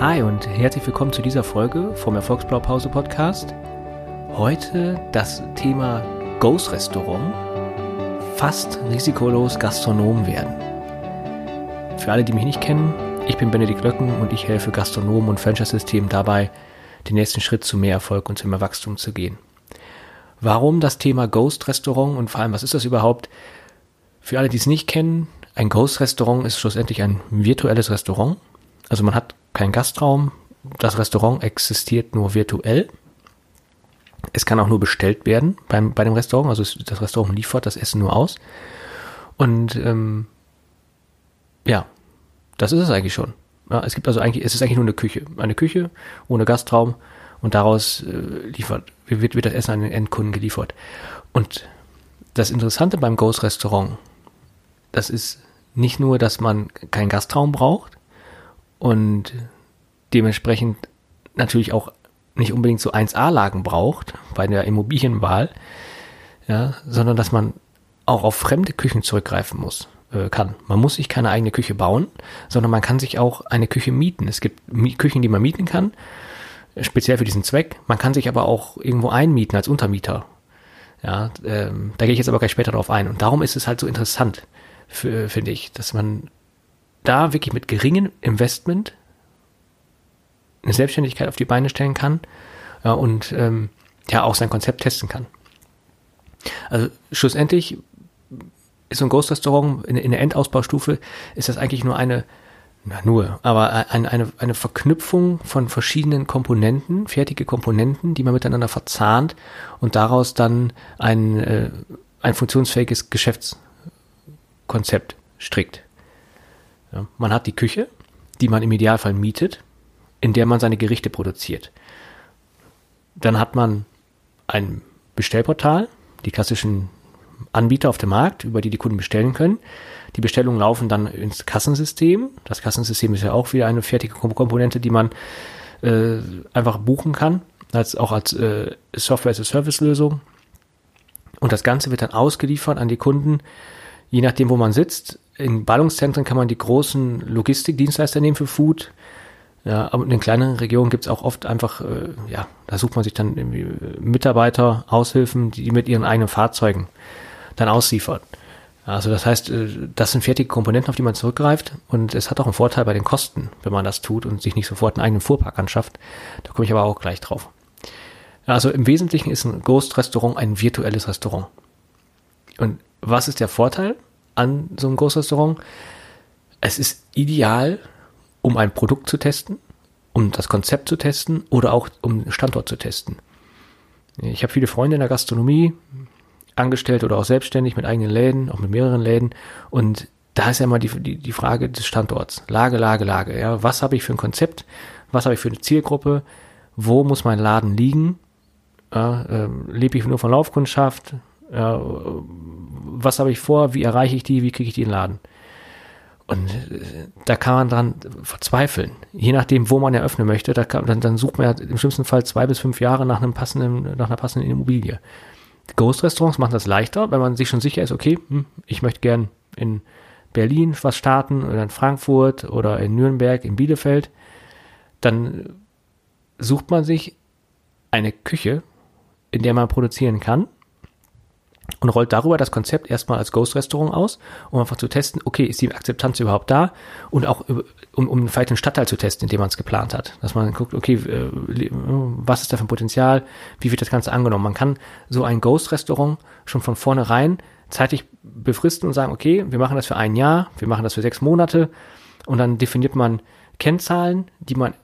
Hi und herzlich willkommen zu dieser Folge vom Erfolgsblaupause Podcast. Heute das Thema Ghost Restaurant. Fast risikolos Gastronom werden. Für alle, die mich nicht kennen, ich bin Benedikt Löcken und ich helfe Gastronomen und Franchise-Systemen dabei, den nächsten Schritt zu mehr Erfolg und zu mehr Wachstum zu gehen. Warum das Thema Ghost Restaurant und vor allem, was ist das überhaupt? Für alle, die es nicht kennen, ein Ghost Restaurant ist schlussendlich ein virtuelles Restaurant. Also man hat keinen Gastraum, das Restaurant existiert nur virtuell. Es kann auch nur bestellt werden beim, bei dem Restaurant, also das Restaurant liefert das Essen nur aus. Und ähm, ja, das ist es eigentlich schon. Ja, es gibt also eigentlich, es ist eigentlich nur eine Küche. Eine Küche ohne Gastraum und daraus äh, liefert, wird, wird das Essen an den Endkunden geliefert. Und das Interessante beim Ghost Restaurant, das ist nicht nur, dass man keinen Gastraum braucht und dementsprechend natürlich auch nicht unbedingt so 1A-Lagen braucht bei der Immobilienwahl, ja, sondern dass man auch auf fremde Küchen zurückgreifen muss, äh, kann. Man muss sich keine eigene Küche bauen, sondern man kann sich auch eine Küche mieten. Es gibt Küchen, die man mieten kann, speziell für diesen Zweck. Man kann sich aber auch irgendwo einmieten als Untermieter. Ja, ähm, da gehe ich jetzt aber gleich später drauf ein. Und darum ist es halt so interessant, finde ich, dass man da wirklich mit geringem Investment eine Selbstständigkeit auf die Beine stellen kann ja, und ähm, ja auch sein Konzept testen kann. Also schlussendlich ist so ein Ghost-Restaurant in, in der Endausbaustufe ist das eigentlich nur eine, na nur, aber eine, eine, eine Verknüpfung von verschiedenen Komponenten, fertige Komponenten, die man miteinander verzahnt und daraus dann ein, äh, ein funktionsfähiges Geschäftskonzept strickt. Ja, man hat die Küche, die man im Idealfall mietet, in der man seine Gerichte produziert. Dann hat man ein Bestellportal, die klassischen Anbieter auf dem Markt, über die die Kunden bestellen können. Die Bestellungen laufen dann ins Kassensystem. Das Kassensystem ist ja auch wieder eine fertige Komponente, die man äh, einfach buchen kann, als auch als äh, Software-as-a-Service-Lösung. Und das Ganze wird dann ausgeliefert an die Kunden, je nachdem, wo man sitzt. In Ballungszentren kann man die großen Logistikdienstleister nehmen für Food. Ja, aber in den kleineren Regionen gibt es auch oft einfach, äh, ja, da sucht man sich dann irgendwie Mitarbeiter, Aushilfen, die mit ihren eigenen Fahrzeugen dann ausliefern. Also das heißt, äh, das sind fertige Komponenten, auf die man zurückgreift und es hat auch einen Vorteil bei den Kosten, wenn man das tut und sich nicht sofort einen eigenen Fuhrpark anschafft. Da komme ich aber auch gleich drauf. Also im Wesentlichen ist ein Ghost Restaurant ein virtuelles Restaurant. Und was ist der Vorteil an so einem Ghost Restaurant? Es ist ideal um ein Produkt zu testen, um das Konzept zu testen oder auch um Standort zu testen. Ich habe viele Freunde in der Gastronomie, angestellt oder auch selbstständig mit eigenen Läden, auch mit mehreren Läden. Und da ist ja immer die, die, die Frage des Standorts. Lage, Lage, Lage. Ja, was habe ich für ein Konzept? Was habe ich für eine Zielgruppe? Wo muss mein Laden liegen? Ja, äh, lebe ich nur von Laufkundschaft? Ja, was habe ich vor? Wie erreiche ich die? Wie kriege ich die in den Laden? Und äh, da kann man dran verzweifeln. Je nachdem, wo man eröffnen möchte, da kann, dann, dann sucht man ja im schlimmsten Fall zwei bis fünf Jahre nach einem passenden, nach einer passenden Immobilie. Ghost-Restaurants machen das leichter, wenn man sich schon sicher ist, okay, hm, ich möchte gern in Berlin was starten oder in Frankfurt oder in Nürnberg, in Bielefeld. Dann sucht man sich eine Küche, in der man produzieren kann und rollt darüber das Konzept erstmal als Ghost-Restaurant aus, um einfach zu testen, okay, ist die Akzeptanz überhaupt da? Und auch um, um vielleicht den Stadtteil zu testen, in dem man es geplant hat. Dass man guckt, okay, äh, was ist da für ein Potenzial? Wie wird das Ganze angenommen? Man kann so ein Ghost-Restaurant schon von vornherein zeitlich befristen und sagen, okay, wir machen das für ein Jahr, wir machen das für sechs Monate und dann definiert man Kennzahlen, die man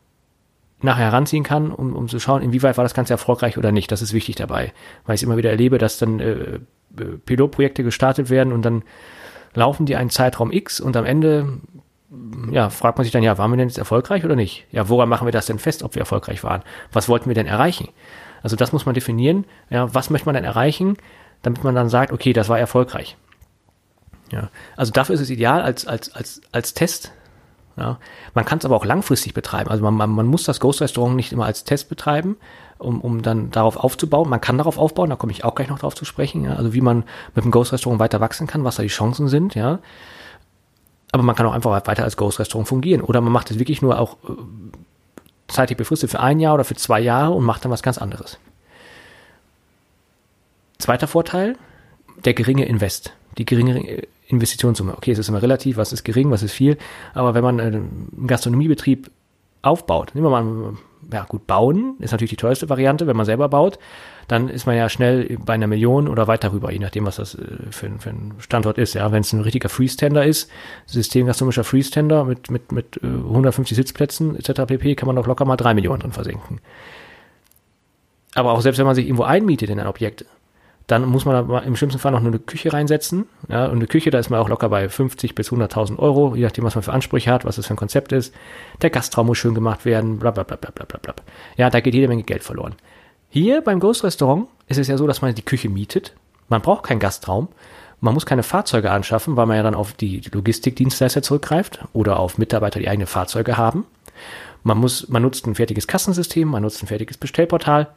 nachher heranziehen kann, um, um zu schauen, inwieweit war das Ganze erfolgreich oder nicht. Das ist wichtig dabei, weil ich immer wieder erlebe, dass dann äh, Pilotprojekte gestartet werden und dann laufen die einen Zeitraum X und am Ende ja, fragt man sich dann, ja, waren wir denn jetzt erfolgreich oder nicht? Ja, woran machen wir das denn fest, ob wir erfolgreich waren? Was wollten wir denn erreichen? Also das muss man definieren. Ja, was möchte man denn erreichen, damit man dann sagt, okay, das war erfolgreich. Ja, also dafür ist es ideal als, als, als, als Test ja. Man kann es aber auch langfristig betreiben. Also man, man, man muss das Ghost Restaurant nicht immer als Test betreiben, um, um dann darauf aufzubauen. Man kann darauf aufbauen, da komme ich auch gleich noch drauf zu sprechen. Ja. Also wie man mit dem Ghost Restaurant weiter wachsen kann, was da die Chancen sind. Ja. Aber man kann auch einfach weiter als Ghost Restaurant fungieren. Oder man macht es wirklich nur auch äh, zeitlich befristet für ein Jahr oder für zwei Jahre und macht dann was ganz anderes. Zweiter Vorteil, der geringe Invest, die geringe Investitionssumme. Okay, es ist immer relativ, was ist gering, was ist viel, aber wenn man einen Gastronomiebetrieb aufbaut, nehmen wir mal, ja gut, bauen ist natürlich die teuerste Variante, wenn man selber baut, dann ist man ja schnell bei einer Million oder weiter rüber, je nachdem, was das äh, für, für ein Standort ist. Ja, wenn es ein richtiger Freestender ist, systemgastronomischer Freestender mit, mit, mit 150 äh, Sitzplätzen etc. pp, kann man doch locker mal drei Millionen drin versenken. Aber auch selbst wenn man sich irgendwo einmietet in ein Objekt, dann muss man im schlimmsten Fall noch nur eine Küche reinsetzen. Ja, und eine Küche, da ist man auch locker bei 50 bis 100.000 Euro, je nachdem, was man für Ansprüche hat, was das für ein Konzept ist. Der Gastraum muss schön gemacht werden, bla bla bla bla bla bla. Ja, da geht jede Menge Geld verloren. Hier beim Ghost Restaurant ist es ja so, dass man die Küche mietet. Man braucht keinen Gastraum. Man muss keine Fahrzeuge anschaffen, weil man ja dann auf die Logistikdienstleister zurückgreift oder auf Mitarbeiter, die eigene Fahrzeuge haben. Man muss, man nutzt ein fertiges Kassensystem, man nutzt ein fertiges Bestellportal.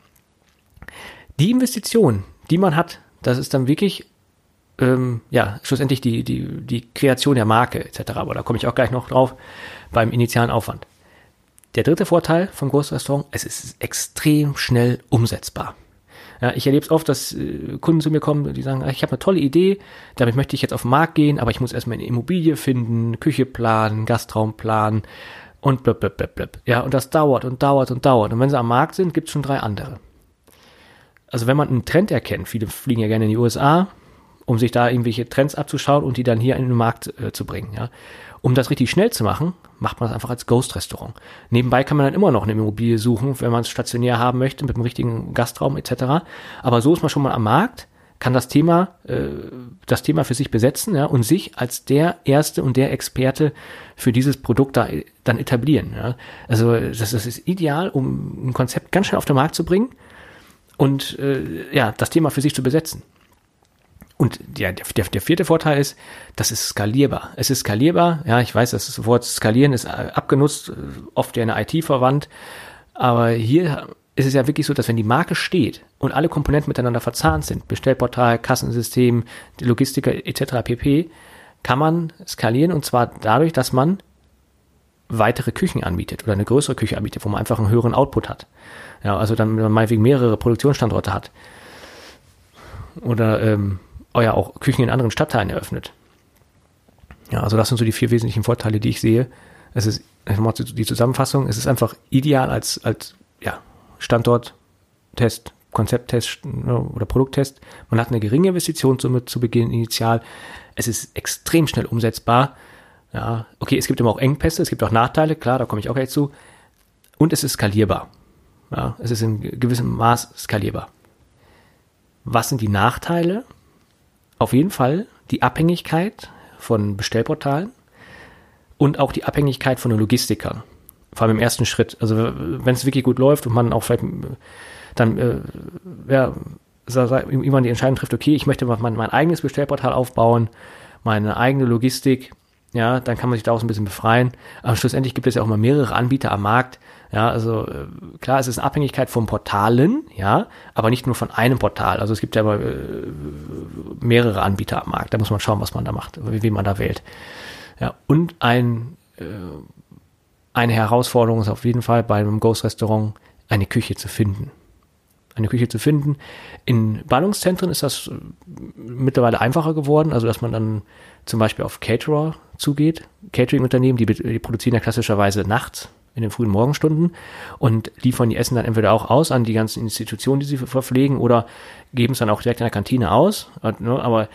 Die Investition, die man hat, das ist dann wirklich ähm, ja schlussendlich die die die Kreation der Marke etc. Aber da komme ich auch gleich noch drauf beim initialen Aufwand. Der dritte Vorteil vom Großrestaurant, es ist extrem schnell umsetzbar. Ja, ich erlebe es oft, dass äh, Kunden zu mir kommen, die sagen, ich habe eine tolle Idee, damit möchte ich jetzt auf den Markt gehen, aber ich muss erstmal eine Immobilie finden, Küche planen, Gastraum planen und blub, blub, blub, blub. Ja, und das dauert und dauert und dauert. Und wenn sie am Markt sind, gibt es schon drei andere also wenn man einen Trend erkennt, viele fliegen ja gerne in die USA, um sich da irgendwelche Trends abzuschauen und die dann hier in den Markt äh, zu bringen, ja. Um das richtig schnell zu machen, macht man das einfach als Ghost-Restaurant. Nebenbei kann man dann immer noch eine Immobilie suchen, wenn man es stationär haben möchte, mit einem richtigen Gastraum etc. Aber so ist man schon mal am Markt, kann das Thema, äh, das Thema für sich besetzen ja, und sich als der Erste und der Experte für dieses Produkt da, dann etablieren. Ja. Also das, das ist ideal, um ein Konzept ganz schnell auf den Markt zu bringen und äh, ja, das Thema für sich zu besetzen. Und der, der, der vierte Vorteil ist, das ist skalierbar. Es ist skalierbar. Ja, ich weiß, das Wort skalieren ist äh, abgenutzt, äh, oft ja in der IT verwandt. Aber hier ist es ja wirklich so, dass wenn die Marke steht und alle Komponenten miteinander verzahnt sind, Bestellportal, Kassensystem, Logistiker etc. pp, kann man skalieren und zwar dadurch, dass man weitere Küchen anbietet oder eine größere Küche anbietet, wo man einfach einen höheren Output hat. Ja, also dann wenn man meinetwegen mehrere Produktionsstandorte hat. Oder ähm, ja, auch Küchen in anderen Stadtteilen eröffnet. Ja, also das sind so die vier wesentlichen Vorteile, die ich sehe. Es ist, die Zusammenfassung, es ist einfach ideal als, als ja, Standorttest, Konzepttest ne, oder Produkttest. Man hat eine geringe Investitionssumme zu Beginn initial. Es ist extrem schnell umsetzbar. Ja, okay, es gibt immer auch Engpässe, es gibt auch Nachteile, klar, da komme ich auch gleich zu. Und es ist skalierbar. Ja, es ist in gewissem Maß skalierbar. Was sind die Nachteile? Auf jeden Fall die Abhängigkeit von Bestellportalen und auch die Abhängigkeit von den Logistikern. Vor allem im ersten Schritt. Also wenn es wirklich gut läuft und man auch vielleicht dann äh, ja, irgendwann die Entscheidung trifft, okay, ich möchte mein, mein eigenes Bestellportal aufbauen, meine eigene Logistik, ja, dann kann man sich daraus ein bisschen befreien. Aber schlussendlich gibt es ja auch mal mehrere Anbieter am Markt. Ja, also äh, klar, es ist eine Abhängigkeit von Portalen, ja, aber nicht nur von einem Portal. Also es gibt ja aber, äh, mehrere Anbieter am Markt. Da muss man schauen, was man da macht, wie, man da wählt. Ja, und ein, äh, eine Herausforderung ist auf jeden Fall bei einem Ghost Restaurant eine Küche zu finden eine Küche zu finden. In Ballungszentren ist das äh, mittlerweile einfacher geworden, also dass man dann zum Beispiel auf Caterer zugeht. Catering-Unternehmen, die, die produzieren ja klassischerweise nachts in den frühen Morgenstunden und liefern die Essen dann entweder auch aus an die ganzen Institutionen, die sie verpflegen oder geben es dann auch direkt in der Kantine aus. Ne, aber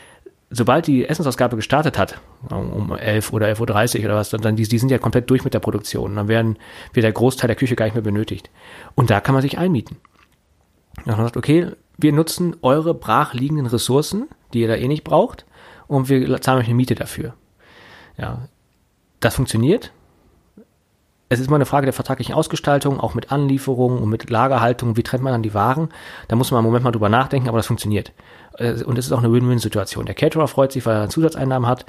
sobald die Essensausgabe gestartet hat, um 11 oder 11.30 Uhr oder was, dann die, die sind ja komplett durch mit der Produktion. Dann werden, wird der Großteil der Küche gar nicht mehr benötigt. Und da kann man sich einmieten. Dann man sagt, okay, wir nutzen eure brachliegenden Ressourcen, die ihr da eh nicht braucht, und wir zahlen euch eine Miete dafür. Ja, das funktioniert. Es ist immer eine Frage der vertraglichen Ausgestaltung, auch mit Anlieferungen und mit Lagerhaltung. Wie trennt man dann die Waren? Da muss man im Moment mal drüber nachdenken, aber das funktioniert. Äh, und es ist auch eine Win-Win-Situation. Der Caterer freut sich, weil er Zusatzeinnahmen hat.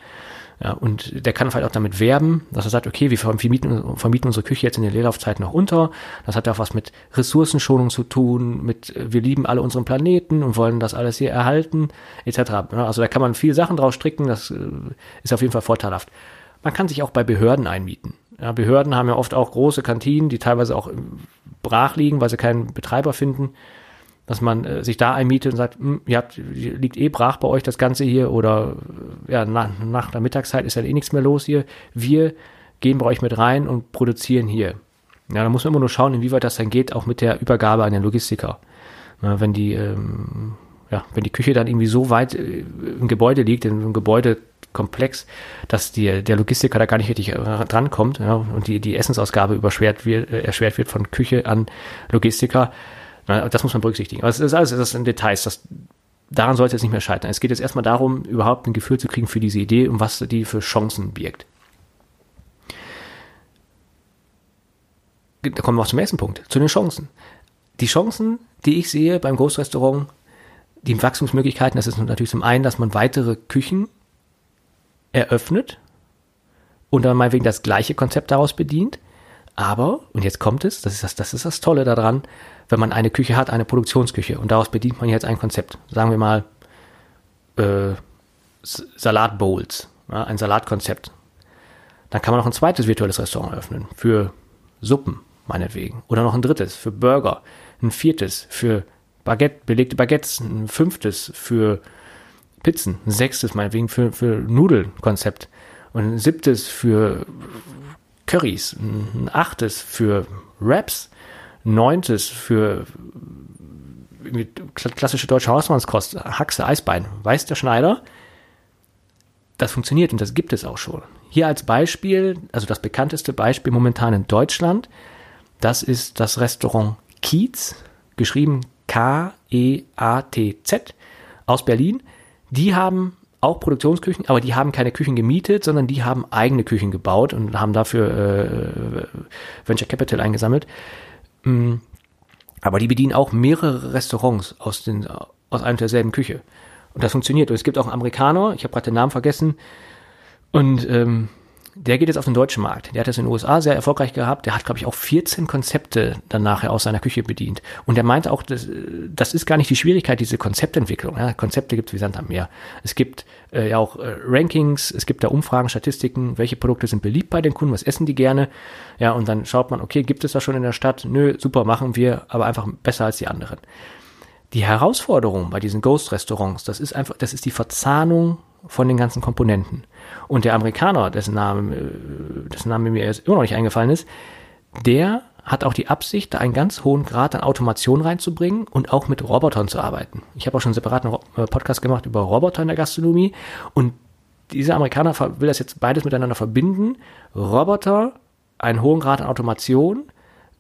Ja, und der kann vielleicht auch damit werben, dass er sagt, okay, wir vermieten, vermieten unsere Küche jetzt in der Leerlaufzeit noch unter. Das hat ja auch was mit Ressourcenschonung zu tun, mit wir lieben alle unseren Planeten und wollen das alles hier erhalten, etc. Also da kann man viel Sachen draus stricken, das äh, ist auf jeden Fall vorteilhaft. Man kann sich auch bei Behörden einmieten. Ja, Behörden haben ja oft auch große Kantinen, die teilweise auch brach liegen, weil sie keinen Betreiber finden. Dass man äh, sich da einmietet und sagt, hm, ihr habt, liegt eh brach bei euch das Ganze hier oder ja, nach, nach der Mittagszeit ist ja eh nichts mehr los hier. Wir gehen bei euch mit rein und produzieren hier. Ja, da muss man immer nur schauen, inwieweit das dann geht, auch mit der Übergabe an den Logistiker. Ja, wenn die, ähm, ja, wenn die Küche dann irgendwie so weit äh, im Gebäude liegt, in einem Gebäudekomplex, dass die, der Logistiker da gar nicht richtig äh, drankommt ja, und die, die Essensausgabe überschwert wird, äh, erschwert wird von Küche an Logistiker, na, das muss man berücksichtigen. Aber das ist alles das sind Details. Das, daran sollte es nicht mehr scheitern. Es geht jetzt erstmal darum, überhaupt ein Gefühl zu kriegen für diese Idee und was die für Chancen birgt. da kommen wir auch zum ersten Punkt, zu den Chancen. Die Chancen, die ich sehe beim Großrestaurant, die Wachstumsmöglichkeiten, das ist natürlich zum einen, dass man weitere Küchen eröffnet und dann meinetwegen das gleiche Konzept daraus bedient. Aber, und jetzt kommt es, das ist das, das ist das Tolle daran, wenn man eine Küche hat, eine Produktionsküche. Und daraus bedient man jetzt ein Konzept. Sagen wir mal, äh, Salatbowls, ja, ein Salatkonzept. Dann kann man noch ein zweites virtuelles Restaurant eröffnen. Für Suppen meinetwegen. Oder noch ein drittes für Burger, ein viertes für Baguette, belegte Baguettes, ein fünftes für Pizzen, ein sechstes meinetwegen für, für Nudelkonzept. Und ein siebtes für Currys, ein achtes für Wraps, neuntes für klassische deutsche Hausmannskost, Haxe, Eisbein. Weiß der Schneider, das funktioniert und das gibt es auch schon. Hier als Beispiel, also das bekannteste Beispiel momentan in Deutschland, das ist das Restaurant Kiez, geschrieben K-E-A-T-Z aus Berlin. Die haben auch Produktionsküchen, aber die haben keine Küchen gemietet, sondern die haben eigene Küchen gebaut und haben dafür äh, Venture Capital eingesammelt. Mm, aber die bedienen auch mehrere Restaurants aus, den, aus einer derselben Küche. Und das funktioniert. Und es gibt auch einen Amerikaner, ich habe gerade den Namen vergessen, und ähm, der geht jetzt auf den deutschen Markt. Der hat das in den USA sehr erfolgreich gehabt. Der hat, glaube ich, auch 14 Konzepte dann nachher aus seiner Küche bedient. Und er meinte auch, das, das ist gar nicht die Schwierigkeit, diese Konzeptentwicklung. Ja, Konzepte gibt es wie Sand am Meer. Es gibt äh, ja auch äh, Rankings, es gibt da Umfragen, Statistiken, welche Produkte sind beliebt bei den Kunden, was essen die gerne. Ja, und dann schaut man, okay, gibt es das schon in der Stadt? Nö, super, machen wir, aber einfach besser als die anderen. Die Herausforderung bei diesen Ghost-Restaurants, das ist einfach, das ist die Verzahnung von den ganzen Komponenten. Und der Amerikaner, dessen Name, äh, dessen Name mir jetzt immer noch nicht eingefallen ist, der hat auch die Absicht, da einen ganz hohen Grad an Automation reinzubringen und auch mit Robotern zu arbeiten. Ich habe auch schon einen separaten äh, Podcast gemacht über Roboter in der Gastronomie und dieser Amerikaner will das jetzt beides miteinander verbinden. Roboter, einen hohen Grad an Automation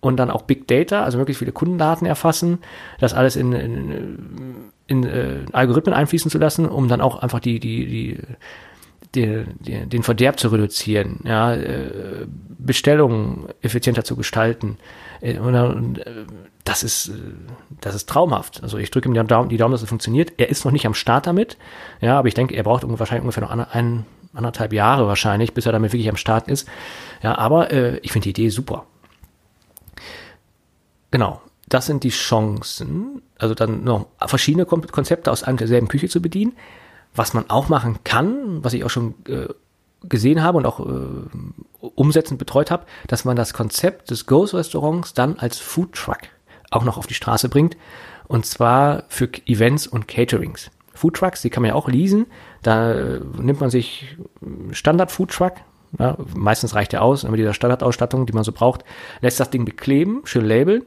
und dann auch Big Data, also möglichst viele Kundendaten erfassen, das alles in, in, in äh, Algorithmen einfließen zu lassen, um dann auch einfach die, die, die, die, die den Verderb zu reduzieren, ja, äh, Bestellungen effizienter zu gestalten. Äh, und, äh, das ist, das ist traumhaft. Also ich drücke ihm die Daumen, die Daumen, dass es funktioniert. Er ist noch nicht am Start damit, ja, aber ich denke, er braucht wahrscheinlich ungefähr noch ein, ein anderthalb Jahre wahrscheinlich, bis er damit wirklich am Start ist. Ja, aber äh, ich finde die Idee super. Genau das sind die Chancen, also dann noch verschiedene Konzepte aus einem derselben Küche zu bedienen. Was man auch machen kann, was ich auch schon äh, gesehen habe und auch äh, umsetzend betreut habe, dass man das Konzept des Ghost Restaurants dann als Food Truck auch noch auf die Straße bringt. Und zwar für Events und Caterings. Food Trucks, die kann man ja auch leasen. Da äh, nimmt man sich Standard Food Truck, ja, meistens reicht der aus, mit dieser Standardausstattung, die man so braucht, lässt das Ding bekleben, schön labeln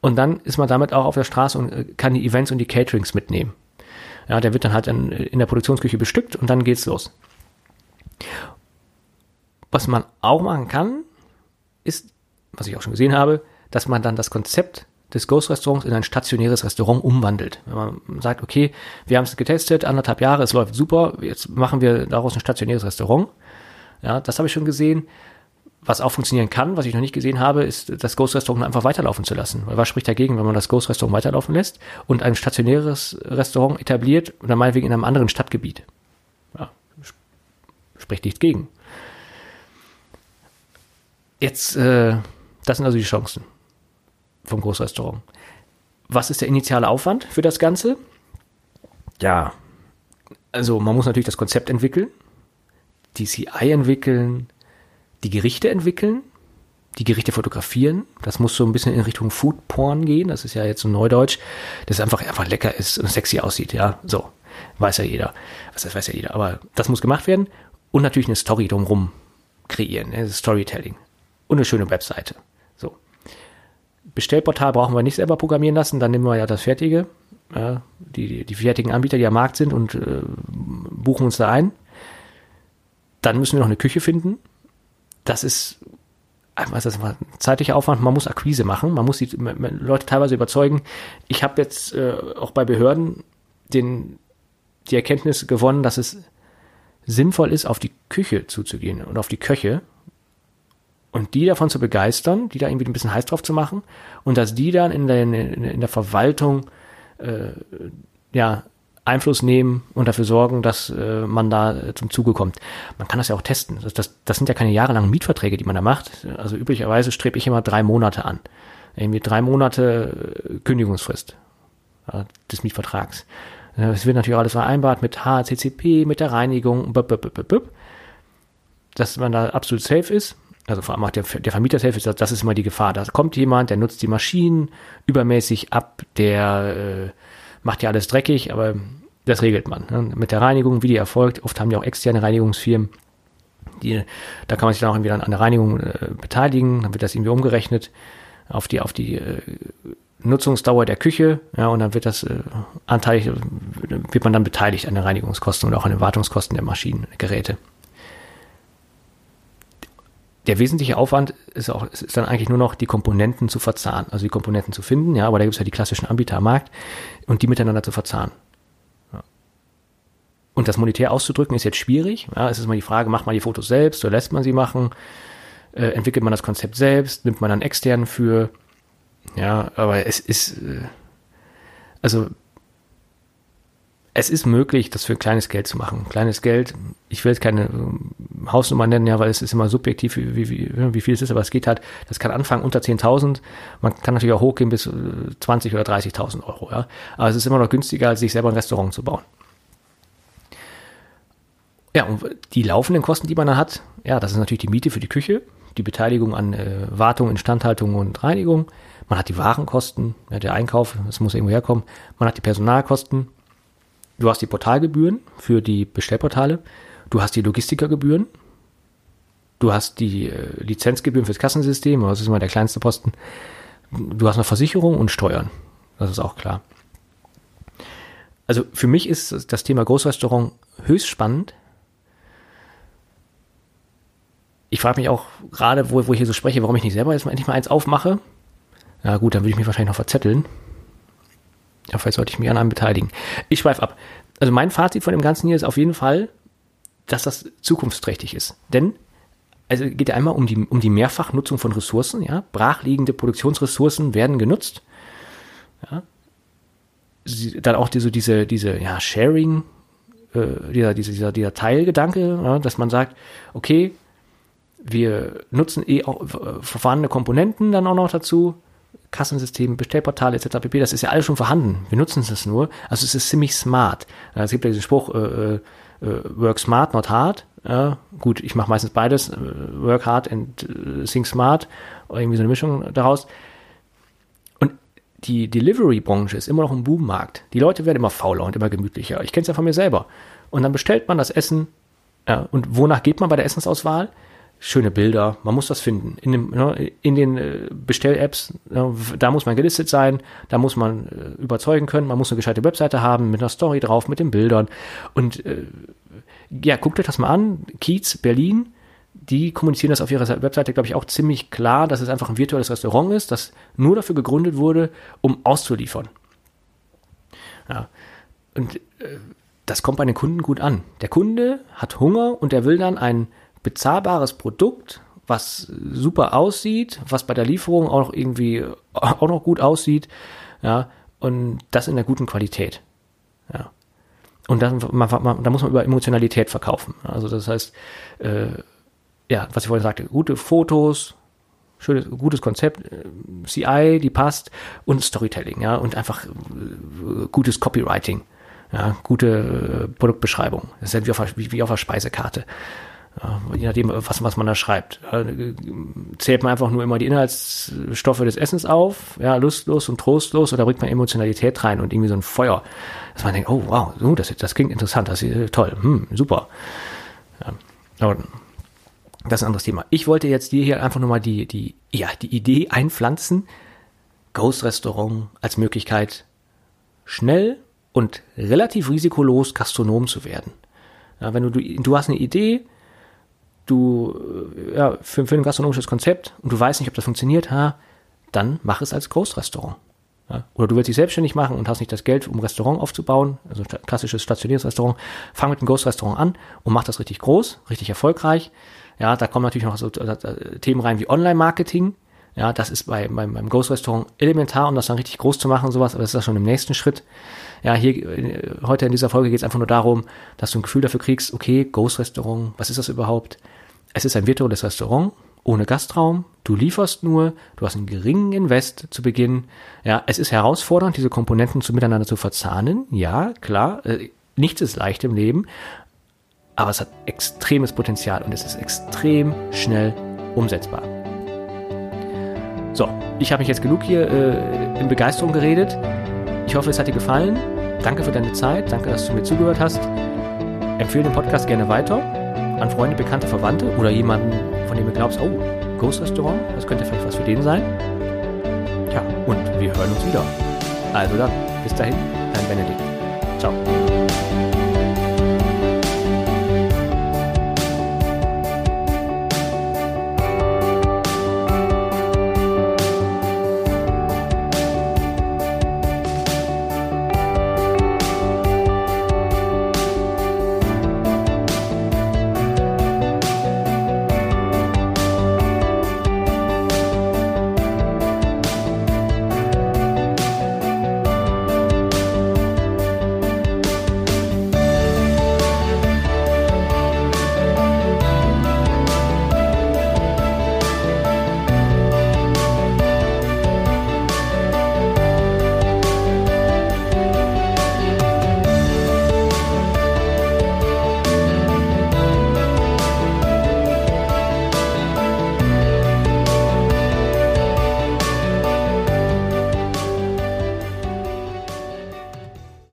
und dann ist man damit auch auf der Straße und äh, kann die Events und die Caterings mitnehmen. Ja, der wird dann halt in, in der Produktionsküche bestückt und dann geht's los. Was man auch machen kann, ist, was ich auch schon gesehen habe, dass man dann das Konzept des Ghost Restaurants in ein stationäres Restaurant umwandelt. Wenn man sagt, okay, wir haben es getestet, anderthalb Jahre, es läuft super, jetzt machen wir daraus ein stationäres Restaurant. Ja, das habe ich schon gesehen. Was auch funktionieren kann, was ich noch nicht gesehen habe, ist das Ghost Restaurant einfach weiterlaufen zu lassen. Weil was spricht dagegen, wenn man das Ghost Restaurant weiterlaufen lässt und ein stationäres Restaurant etabliert dann meinetwegen in einem anderen Stadtgebiet? Ja, spricht nichts gegen. Jetzt, äh, das sind also die Chancen vom Großrestaurant. Was ist der initiale Aufwand für das Ganze? Ja, also man muss natürlich das Konzept entwickeln, die CI entwickeln, die Gerichte entwickeln, die Gerichte fotografieren. Das muss so ein bisschen in Richtung Food Porn gehen. Das ist ja jetzt so Neudeutsch, dass es einfach, einfach lecker ist und sexy aussieht. Ja, so. Weiß ja jeder. Was das weiß ja jeder. Aber das muss gemacht werden. Und natürlich eine Story drumherum kreieren. Ne? Storytelling. Und eine schöne Webseite. So. Bestellportal brauchen wir nicht selber programmieren lassen. Dann nehmen wir ja das Fertige. Ja, die, die fertigen Anbieter, die am Markt sind und äh, buchen uns da ein. Dann müssen wir noch eine Küche finden. Das ist was ist das, zeitlicher Aufwand, man muss Akquise machen, man muss die Leute teilweise überzeugen. Ich habe jetzt äh, auch bei Behörden den, die Erkenntnis gewonnen, dass es sinnvoll ist, auf die Küche zuzugehen und auf die Köche und die davon zu begeistern, die da irgendwie ein bisschen heiß drauf zu machen und dass die dann in der, in der Verwaltung äh, ja Einfluss nehmen und dafür sorgen, dass äh, man da äh, zum Zuge kommt. Man kann das ja auch testen. Das, das, das sind ja keine jahrelangen Mietverträge, die man da macht. Also üblicherweise strebe ich immer drei Monate an. Irgendwie drei Monate äh, Kündigungsfrist ja, des Mietvertrags. Es wird natürlich alles vereinbart mit HCCP, mit der Reinigung, b -b -b dass man da absolut safe ist. Also vor allem auch der, der Vermieter safe ist, das ist immer die Gefahr. Da kommt jemand, der nutzt die Maschinen übermäßig ab, der äh, macht ja alles dreckig, aber das regelt man. Ne? Mit der Reinigung, wie die erfolgt, oft haben die auch externe Reinigungsfirmen, die, da kann man sich dann auch irgendwie an der Reinigung äh, beteiligen, dann wird das irgendwie umgerechnet auf die, auf die äh, Nutzungsdauer der Küche, ja, und dann wird das äh, anteilig, wird man dann beteiligt an den Reinigungskosten und auch an den Wartungskosten der Maschinen, Geräte. Der wesentliche Aufwand ist auch, ist dann eigentlich nur noch die Komponenten zu verzahnen, also die Komponenten zu finden, ja, aber da gibt es ja die klassischen Anbieter am Markt und die miteinander zu verzahnen. Ja. Und das monetär auszudrücken ist jetzt schwierig. Ja, es ist mal die Frage, macht man die Fotos selbst oder lässt man sie machen? Äh, entwickelt man das Konzept selbst? Nimmt man dann extern für? Ja, aber es ist, äh, also es ist möglich, das für kleines Geld zu machen. Kleines Geld, ich will jetzt keine äh, Hausnummer nennen, ja, weil es ist immer subjektiv, wie, wie, wie viel es ist, aber es geht halt, das kann anfangen unter 10.000, man kann natürlich auch hochgehen bis 20 äh, oder 30.000 Euro, ja. Aber es ist immer noch günstiger, als sich selber ein Restaurant zu bauen. Ja, und die laufenden Kosten, die man dann hat, ja, das ist natürlich die Miete für die Küche, die Beteiligung an äh, Wartung, Instandhaltung und Reinigung. Man hat die Warenkosten, ja, der Einkauf, das muss irgendwo herkommen. Man hat die Personalkosten, Du hast die Portalgebühren für die Bestellportale, du hast die Logistikergebühren, du hast die äh, Lizenzgebühren fürs Kassensystem, das ist immer der kleinste Posten. Du hast noch Versicherung und Steuern. Das ist auch klar. Also für mich ist das Thema Großrestaurant höchst spannend. Ich frage mich auch gerade, wo, wo ich hier so spreche, warum ich nicht selber jetzt mal endlich mal eins aufmache. Ja gut, dann würde ich mich wahrscheinlich noch verzetteln. Ja, vielleicht sollte ich mich an einem beteiligen. Ich schweife ab. Also mein Fazit von dem Ganzen hier ist auf jeden Fall, dass das zukunftsträchtig ist. Denn also geht ja einmal um die, um die Mehrfachnutzung von Ressourcen, ja. Brachliegende Produktionsressourcen werden genutzt. Ja. Dann auch diese, diese, diese, ja, Sharing, äh, dieser, dieser, dieser, dieser Teilgedanke, ja, dass man sagt, okay, wir nutzen eh auch äh, vorhandene Komponenten dann auch noch dazu, Kassensystem, Bestellportale etc. pp. Das ist ja alles schon vorhanden. Wir nutzen es nur. Also es ist ziemlich smart. Es gibt ja diesen Spruch, äh, äh, äh, work smart, not hard. Ja, gut, ich mache meistens beides, äh, work hard and uh, think smart, oder irgendwie so eine Mischung daraus. Und die Delivery-Branche ist immer noch ein Boommarkt. Die Leute werden immer fauler und immer gemütlicher. Ich kenne es ja von mir selber. Und dann bestellt man das Essen. Ja, und wonach geht man bei der Essensauswahl? Schöne Bilder, man muss das finden. In, dem, ne, in den äh, Bestell-Apps, ne, da muss man gelistet sein, da muss man äh, überzeugen können, man muss eine gescheite Webseite haben mit einer Story drauf, mit den Bildern. Und äh, ja, guckt euch das mal an. Kiez, Berlin, die kommunizieren das auf ihrer Webseite, glaube ich, auch ziemlich klar, dass es einfach ein virtuelles Restaurant ist, das nur dafür gegründet wurde, um auszuliefern. Ja. Und äh, das kommt bei den Kunden gut an. Der Kunde hat Hunger und er will dann ein bezahlbares Produkt, was super aussieht, was bei der Lieferung auch noch irgendwie auch noch gut aussieht, ja, und das in der guten Qualität, ja. Und dann, man, man, da muss man über Emotionalität verkaufen. Also das heißt, äh, ja, was ich vorhin sagte, gute Fotos, schönes, gutes Konzept, äh, CI, die passt und Storytelling, ja, und einfach äh, gutes Copywriting, ja, gute äh, Produktbeschreibung. Das ist halt wie auf, wie, wie auf einer Speisekarte. Je nachdem, was, was man da schreibt. Zählt man einfach nur immer die Inhaltsstoffe des Essens auf, ja, lustlos und trostlos, oder bringt man Emotionalität rein und irgendwie so ein Feuer, dass man denkt, oh wow, so, das, das klingt interessant, das ist toll, hm, super. Ja, das ist ein anderes Thema. Ich wollte jetzt dir hier einfach nur mal die, die, ja, die Idee einpflanzen, Ghost Restaurant als Möglichkeit, schnell und relativ risikolos Gastronom zu werden. Ja, wenn du, du, du hast eine Idee, du, äh, ja, für, für ein gastronomisches Konzept und du weißt nicht, ob das funktioniert, ha, dann mach es als Großrestaurant. Ja, oder du willst dich selbstständig machen und hast nicht das Geld, um ein Restaurant aufzubauen, also ein klassisches stationäres Restaurant, fang mit einem Ghost-Restaurant an und mach das richtig groß, richtig erfolgreich. Ja, da kommen natürlich noch so äh, Themen rein wie Online-Marketing. Ja, das ist bei, beim, beim Ghost-Restaurant elementar, um das dann richtig groß zu machen, sowas, aber das ist ja schon im nächsten Schritt. Ja, hier äh, heute in dieser Folge geht es einfach nur darum, dass du ein Gefühl dafür kriegst, okay, Ghost-Restaurant, was ist das überhaupt? Es ist ein virtuelles Restaurant ohne Gastraum. Du lieferst nur, du hast einen geringen Invest zu Beginn. Ja, es ist herausfordernd, diese Komponenten zu miteinander zu verzahnen. Ja, klar, äh, nichts ist leicht im Leben, aber es hat extremes Potenzial und es ist extrem schnell umsetzbar. So, ich habe mich jetzt genug hier äh, in Begeisterung geredet. Ich hoffe, es hat dir gefallen. Danke für deine Zeit, danke, dass du mir zugehört hast. Empfehle den Podcast gerne weiter an Freunde, Bekannte, Verwandte oder jemanden, von dem du glaubst, oh, Ghost Restaurant, das könnte vielleicht was für den sein. Ja, und wir hören uns wieder. Also dann, bis dahin, dein Benedikt.